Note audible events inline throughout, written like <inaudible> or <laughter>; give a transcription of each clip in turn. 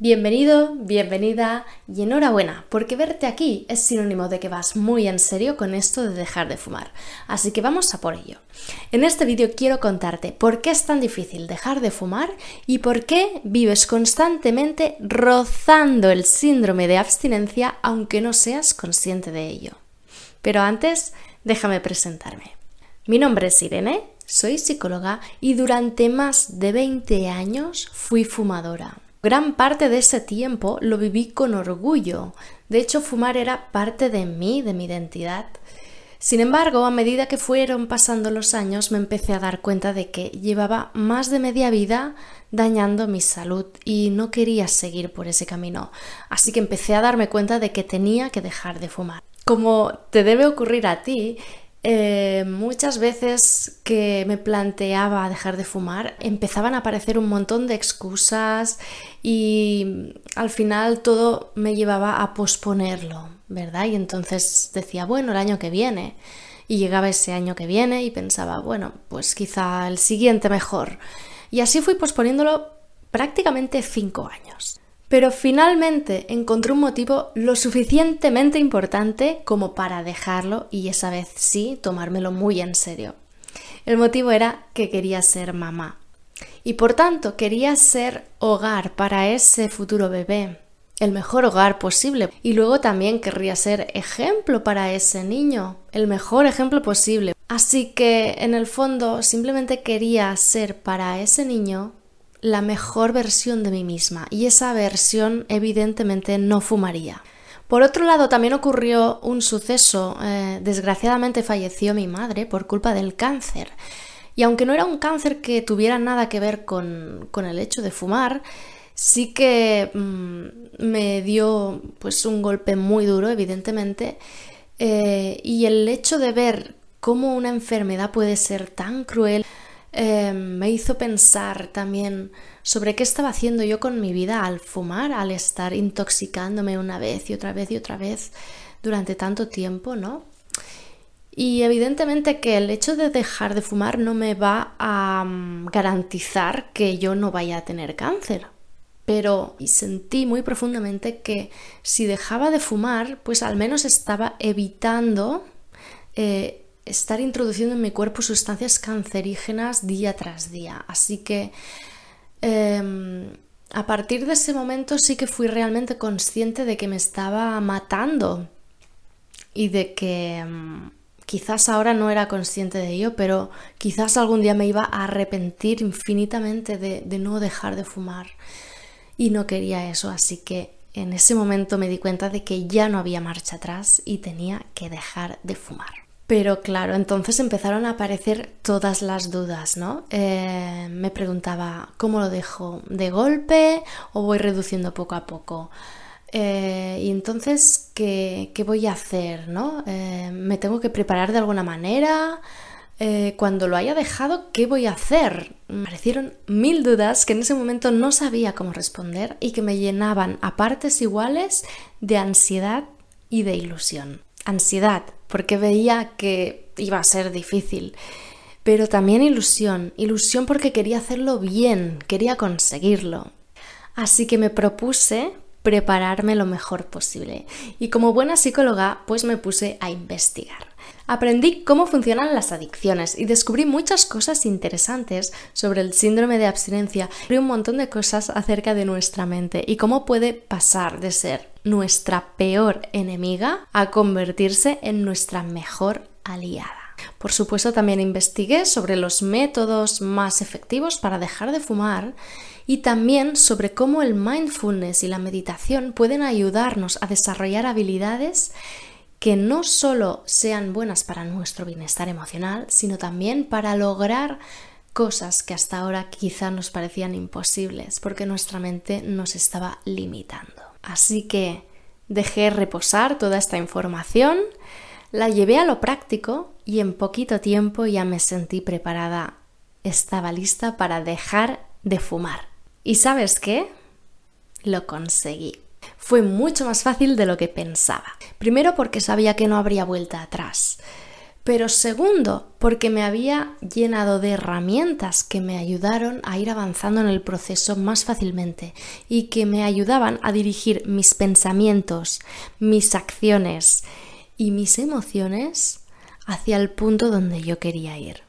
Bienvenido, bienvenida y enhorabuena, porque verte aquí es sinónimo de que vas muy en serio con esto de dejar de fumar. Así que vamos a por ello. En este vídeo quiero contarte por qué es tan difícil dejar de fumar y por qué vives constantemente rozando el síndrome de abstinencia aunque no seas consciente de ello. Pero antes, déjame presentarme. Mi nombre es Irene, soy psicóloga y durante más de 20 años fui fumadora. Gran parte de ese tiempo lo viví con orgullo. De hecho, fumar era parte de mí, de mi identidad. Sin embargo, a medida que fueron pasando los años, me empecé a dar cuenta de que llevaba más de media vida dañando mi salud y no quería seguir por ese camino. Así que empecé a darme cuenta de que tenía que dejar de fumar. Como te debe ocurrir a ti, eh, muchas veces que me planteaba dejar de fumar empezaban a aparecer un montón de excusas y al final todo me llevaba a posponerlo, ¿verdad? Y entonces decía, bueno, el año que viene. Y llegaba ese año que viene y pensaba, bueno, pues quizá el siguiente mejor. Y así fui posponiéndolo prácticamente cinco años. Pero finalmente encontré un motivo lo suficientemente importante como para dejarlo y esa vez sí tomármelo muy en serio. El motivo era que quería ser mamá y por tanto quería ser hogar para ese futuro bebé, el mejor hogar posible. Y luego también querría ser ejemplo para ese niño, el mejor ejemplo posible. Así que en el fondo simplemente quería ser para ese niño la mejor versión de mí misma y esa versión evidentemente no fumaría. Por otro lado, también ocurrió un suceso. Eh, desgraciadamente falleció mi madre por culpa del cáncer. Y aunque no era un cáncer que tuviera nada que ver con, el hecho de fumar, sí que mm, me dio pues un golpe muy duro, evidentemente. Eh, y el hecho de ver cómo una enfermedad puede ser tan cruel eh, me hizo pensar también sobre qué estaba haciendo yo con mi vida al fumar, al estar intoxicándome una vez y otra vez y otra vez durante tanto tiempo, ¿no? Y evidentemente que el hecho de dejar de fumar no me va a mm, garantizar que yo no vaya a tener cáncer. Pero sentí muy profundamente que si dejaba de fumar, pues al menos estaba evitando eh, estar introduciendo en mi cuerpo sustancias cancerígenas día tras día. Así que em, a partir de ese momento sí que fui realmente consciente de que me estaba matando y de que em, quizás ahora no era consciente de ello, pero quizás algún día me iba a arrepentir infinitamente de, de no dejar de fumar. Y no quería eso, así que en ese momento me di cuenta de que ya no había marcha atrás y tenía que dejar de fumar. Pero claro, entonces empezaron a aparecer todas las dudas, ¿no? Eh, me preguntaba, ¿cómo lo dejo? ¿De golpe o voy reduciendo poco a poco? Eh, y entonces, ¿qué, voy a hacer? ¿no? Eh, ¿Me tengo que preparar de alguna manera? cuando lo haya dejado, ¿qué voy a hacer? Me parecieron mil dudas que en ese momento no sabía cómo responder y que me llenaban a partes iguales de ansiedad y de ilusión. Ansiedad, porque veía que iba a ser difícil, pero también ilusión, ilusión porque quería hacerlo bien, quería conseguirlo. Así que me propuse prepararme lo mejor posible y como buena psicóloga pues me puse a investigar. Aprendí cómo funcionan las adicciones y descubrí muchas cosas interesantes sobre el síndrome de abstinencia y un montón de cosas acerca de nuestra mente y cómo puede pasar de ser nuestra peor enemiga a convertirse en nuestra mejor aliada. Por supuesto, también investigué sobre los métodos más efectivos para dejar de fumar y también sobre cómo el mindfulness y la meditación pueden ayudarnos a desarrollar habilidades que no solo sean buenas para nuestro bienestar emocional, sino también para lograr cosas que hasta ahora quizá nos parecían imposibles porque nuestra mente nos estaba limitando. Así que dejé reposar toda esta información, la llevé a lo práctico y en poquito tiempo ya me sentí preparada, estaba lista para dejar de fumar. ¿Y sabes qué? Lo conseguí fue mucho más fácil de lo que pensaba. Primero porque sabía que no habría vuelta atrás. Pero segundo, porque me había llenado de herramientas que me ayudaron a ir avanzando en el proceso más fácilmente y que me ayudaban a dirigir mis pensamientos, mis acciones y mis emociones hacia el punto donde yo quería ir.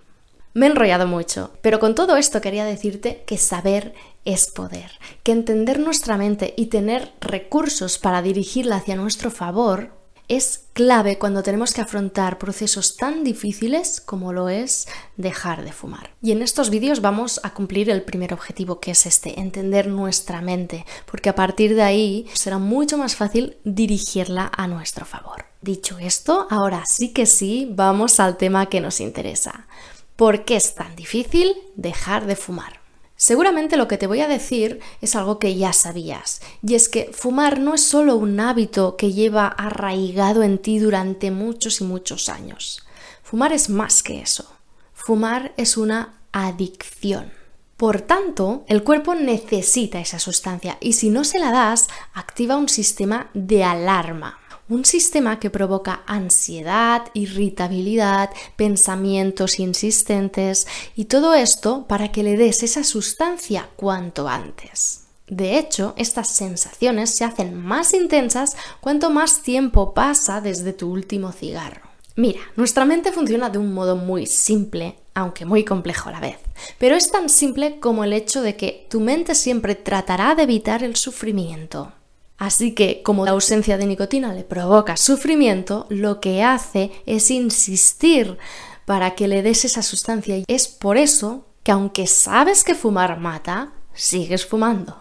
Me he enrollado mucho, pero con todo esto quería decirte que saber es poder, que entender nuestra mente y tener recursos para dirigirla hacia nuestro favor es clave cuando tenemos que afrontar procesos tan difíciles como lo es dejar de fumar. Y en estos vídeos vamos a cumplir el primer objetivo que es este, entender nuestra mente, porque a partir de ahí será mucho más fácil dirigirla a nuestro favor. Dicho esto, ahora sí que sí, vamos al tema que nos interesa. ¿Por qué es tan difícil dejar de fumar? Seguramente lo que te voy a decir es algo que ya sabías, y es que fumar no es solo un hábito que lleva arraigado en ti durante muchos y muchos años. Fumar es más que eso. Fumar es una adicción. Por tanto, el cuerpo necesita esa sustancia y si no se la das, activa un sistema de alarma un sistema que provoca ansiedad, irritabilidad, pensamientos insistentes y todo esto para que le des esa sustancia cuanto antes. De hecho, estas sensaciones se hacen más intensas cuanto más tiempo pasa desde tu último cigarro. Mira, nuestra mente funciona de un modo muy simple, aunque muy complejo a la vez. Pero es tan simple como el hecho de que tu mente siempre tratará de evitar el sufrimiento. Así que, como la ausencia de nicotina le provoca sufrimiento, lo que hace es insistir para que le des esa sustancia. Y es por eso que aunque sabes que fumar mata, sigues fumando.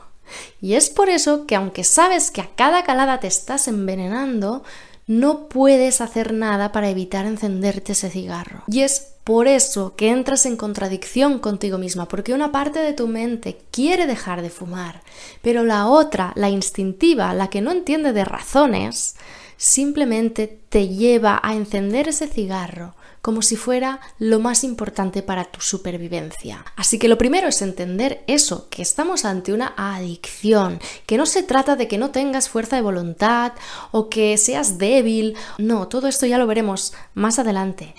Y es por eso que aunque sabes que a cada calada te estás envenenando, no puedes hacer nada para evitar encenderte ese cigarro. Y es por eso que entras en contradicción contigo misma, porque una parte de tu mente quiere dejar de fumar, pero la otra, la instintiva, la que no entiende de razones, simplemente te lleva a encender ese cigarro como si fuera lo más importante para tu supervivencia. Así que lo primero es entender eso, que estamos ante una adicción, que no se trata de que no tengas fuerza de voluntad o que seas débil, no, todo esto ya lo veremos más adelante.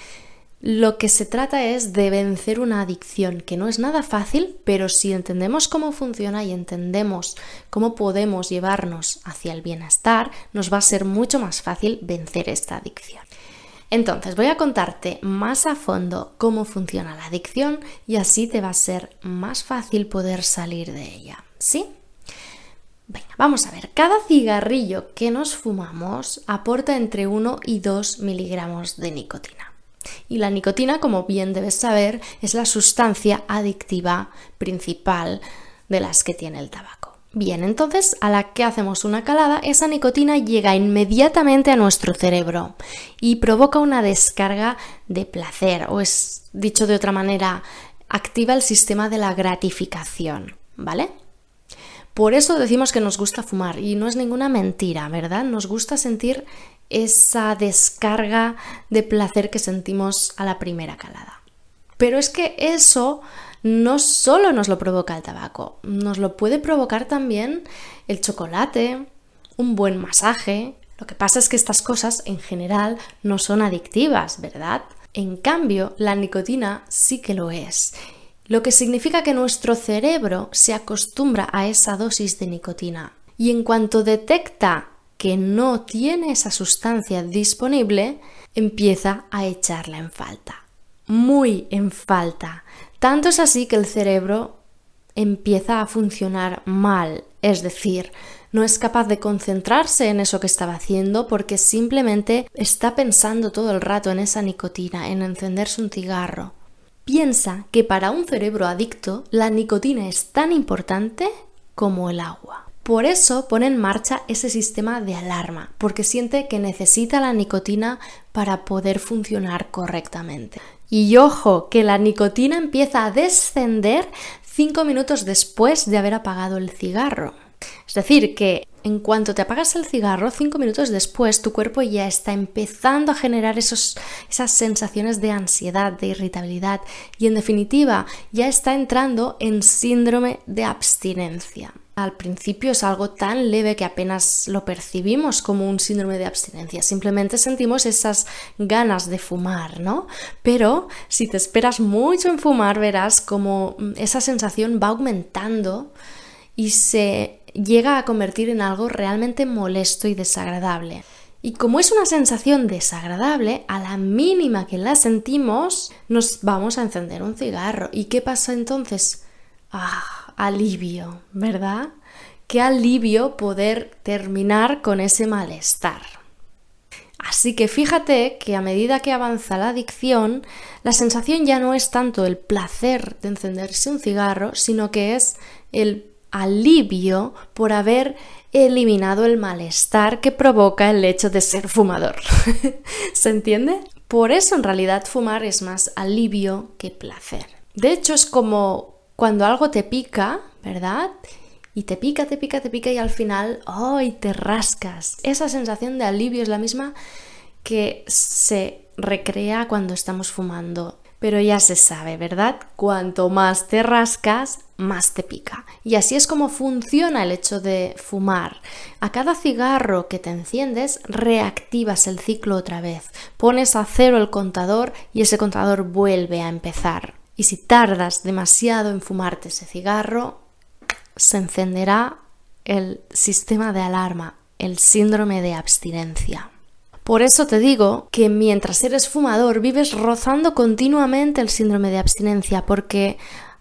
Lo que se trata es de vencer una adicción, que no es nada fácil, pero si entendemos cómo funciona y entendemos cómo podemos llevarnos hacia el bienestar, nos va a ser mucho más fácil vencer esta adicción. Entonces voy a contarte más a fondo cómo funciona la adicción y así te va a ser más fácil poder salir de ella. ¿Sí? Venga, vamos a ver, cada cigarrillo que nos fumamos aporta entre 1 y 2 miligramos de nicotina. Y la nicotina, como bien debes saber, es la sustancia adictiva principal de las que tiene el tabaco. Bien, entonces a la que hacemos una calada, esa nicotina llega inmediatamente a nuestro cerebro y provoca una descarga de placer, o es dicho de otra manera, activa el sistema de la gratificación, ¿vale? Por eso decimos que nos gusta fumar y no es ninguna mentira, ¿verdad? Nos gusta sentir esa descarga de placer que sentimos a la primera calada. Pero es que eso no solo nos lo provoca el tabaco, nos lo puede provocar también el chocolate, un buen masaje. Lo que pasa es que estas cosas en general no son adictivas, ¿verdad? En cambio, la nicotina sí que lo es. Lo que significa que nuestro cerebro se acostumbra a esa dosis de nicotina. Y en cuanto detecta que no tiene esa sustancia disponible, empieza a echarla en falta. Muy en falta. Tanto es así que el cerebro empieza a funcionar mal, es decir, no es capaz de concentrarse en eso que estaba haciendo porque simplemente está pensando todo el rato en esa nicotina, en encenderse un cigarro. Piensa que para un cerebro adicto la nicotina es tan importante como el agua. Por eso pone en marcha ese sistema de alarma, porque siente que necesita la nicotina para poder funcionar correctamente. Y ojo, que la nicotina empieza a descender 5 minutos después de haber apagado el cigarro. Es decir, que en cuanto te apagas el cigarro, 5 minutos después, tu cuerpo ya está empezando a generar esos, esas sensaciones de ansiedad, de irritabilidad y en definitiva ya está entrando en síndrome de abstinencia. al principio es algo tan leve que apenas lo percibimos como un síndrome de abstinencia, simplemente sentimos esas ganas de fumar, ¿no? Pero si te esperas mucho en fumar, verás como mm, esa sensación va aumentando y se llega a convertir en algo realmente molesto y desagradable. Y como es una sensación desagradable, a la mínima que la sentimos, nos vamos a encender un cigarro. ¿Y qué pasa entonces? Ah, alivio, ¿verdad? Qué alivio poder terminar con ese malestar. Así que fíjate que a medida que avanza la adicción, la sensación ya no es tanto el placer de encenderse un cigarro, sino que es el alivio por haber eliminado el malestar que provoca el hecho de ser fumador. <laughs> ¿Se entiende? Por eso en realidad fumar es más alivio que placer. De hecho es como cuando algo te pica, ¿verdad? Y te pica, te pica, te pica y al final, ¡ay! te rascas. Esa sensación de alivio es la misma que se recrea cuando estamos fumando. Pero ya se sabe, ¿verdad? Cuanto más te rascas, más te pica. Y así es como funciona el hecho de fumar. A cada cigarro que te enciendes, reactivas el ciclo otra vez. Pones a cero el contador y ese contador vuelve a empezar. Y si tardas demasiado en fumarte ese cigarro, se encenderá el sistema de alarma, el síndrome de abstinencia. Por eso te digo que mientras eres fumador vives rozando continuamente el síndrome de abstinencia, porque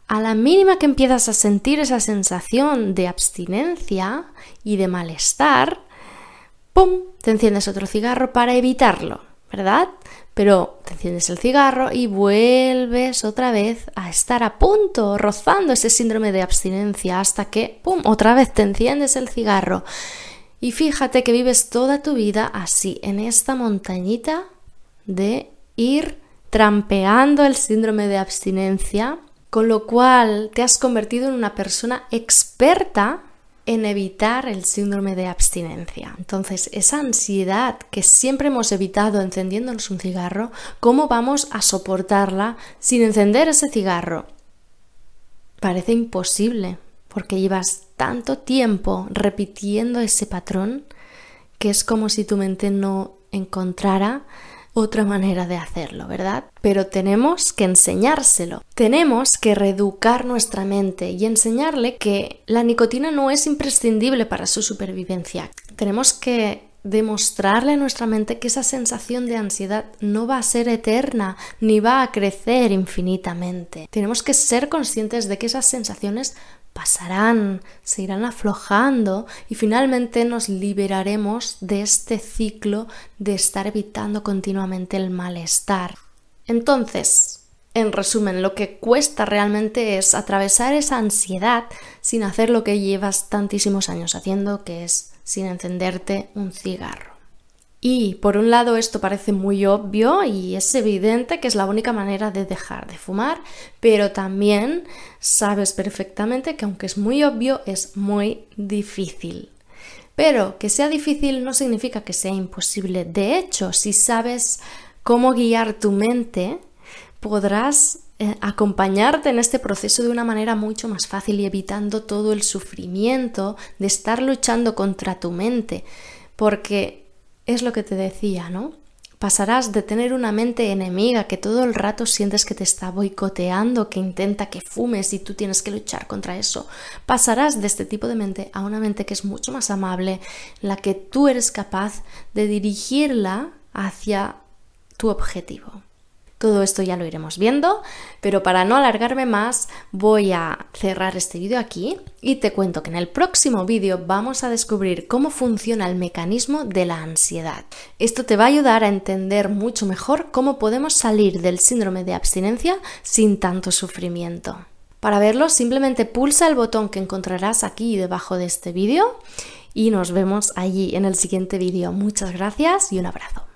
a la mínima que empiezas a sentir esa sensación de abstinencia y de malestar, ¡pum! te enciendes otro cigarro para evitarlo, ¿verdad? Pero te enciendes el cigarro y vuelves otra vez a estar a punto, rozando ese síndrome de abstinencia, hasta que, ¡pum!, otra vez te enciendes el cigarro. Y fíjate que vives toda tu vida así, en esta montañita de ir trampeando el síndrome de abstinencia, con lo cual te has convertido en una persona experta en evitar el síndrome de abstinencia. Entonces, esa ansiedad que siempre hemos evitado encendiéndonos un cigarro, ¿cómo vamos a soportarla sin encender ese cigarro? Parece imposible, porque llevas tanto tiempo repitiendo ese patrón que es como si tu mente no encontrara otra manera de hacerlo, ¿verdad? Pero tenemos que enseñárselo. Tenemos que reeducar nuestra mente y enseñarle que la nicotina no es imprescindible para su supervivencia. Tenemos que demostrarle a nuestra mente que esa sensación de ansiedad no va a ser eterna ni va a crecer infinitamente. Tenemos que ser conscientes de que esas sensaciones pasarán, se irán aflojando y finalmente nos liberaremos de este ciclo de estar evitando continuamente el malestar. Entonces, en resumen, lo que cuesta realmente es atravesar esa ansiedad sin hacer lo que llevas tantísimos años haciendo, que es sin encenderte un cigarro. Y por un lado esto parece muy obvio y es evidente que es la única manera de dejar de fumar, pero también sabes perfectamente que aunque es muy obvio es muy difícil. Pero que sea difícil no significa que sea imposible. De hecho, si sabes cómo guiar tu mente, podrás eh, acompañarte en este proceso de una manera mucho más fácil y evitando todo el sufrimiento de estar luchando contra tu mente. Porque es lo que te decía, ¿no? Pasarás de tener una mente enemiga que todo el rato sientes que te está boicoteando, que intenta que fumes y tú tienes que luchar contra eso. Pasarás de este tipo de mente a una mente que es mucho más amable, la que tú eres capaz de dirigirla hacia tu objetivo. Todo esto ya lo iremos viendo, pero para no alargarme más voy a cerrar este vídeo aquí y te cuento que en el próximo vídeo vamos a descubrir cómo funciona el mecanismo de la ansiedad. Esto te va a ayudar a entender mucho mejor cómo podemos salir del síndrome de abstinencia sin tanto sufrimiento. Para verlo simplemente pulsa el botón que encontrarás aquí debajo de este vídeo y nos vemos allí en el siguiente vídeo. Muchas gracias y un abrazo.